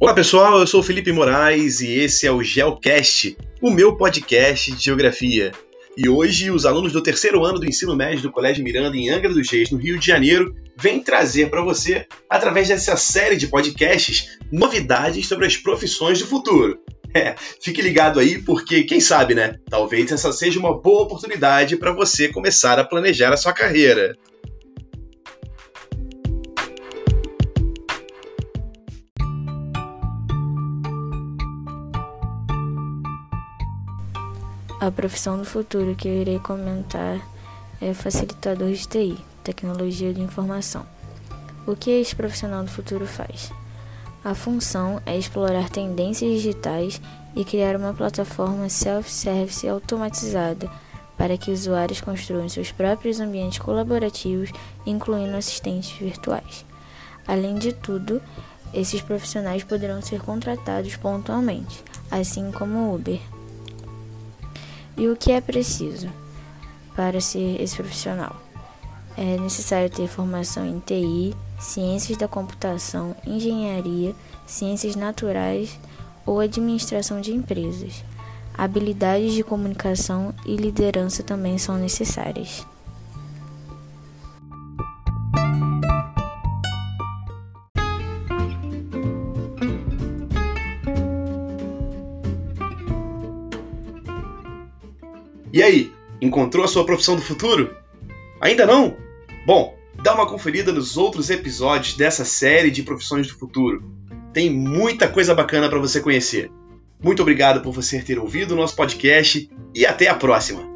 Olá pessoal, eu sou Felipe Moraes e esse é o GeoCast, o meu podcast de geografia. E hoje os alunos do terceiro ano do ensino médio do Colégio Miranda em Angra dos Reis, no Rio de Janeiro, vêm trazer para você, através dessa série de podcasts, novidades sobre as profissões do futuro. É, fique ligado aí porque, quem sabe, né? Talvez essa seja uma boa oportunidade para você começar a planejar a sua carreira. A profissão do futuro que eu irei comentar é facilitador de TI, tecnologia de informação. O que esse profissional do futuro faz? A função é explorar tendências digitais e criar uma plataforma self-service automatizada para que usuários construam seus próprios ambientes colaborativos, incluindo assistentes virtuais. Além de tudo, esses profissionais poderão ser contratados pontualmente, assim como o Uber. E o que é preciso para ser esse profissional? É necessário ter formação em TI, ciências da computação, engenharia, ciências naturais ou administração de empresas. Habilidades de comunicação e liderança também são necessárias. E aí, encontrou a sua profissão do futuro? Ainda não? Bom, dá uma conferida nos outros episódios dessa série de profissões do futuro. Tem muita coisa bacana para você conhecer. Muito obrigado por você ter ouvido o nosso podcast e até a próxima!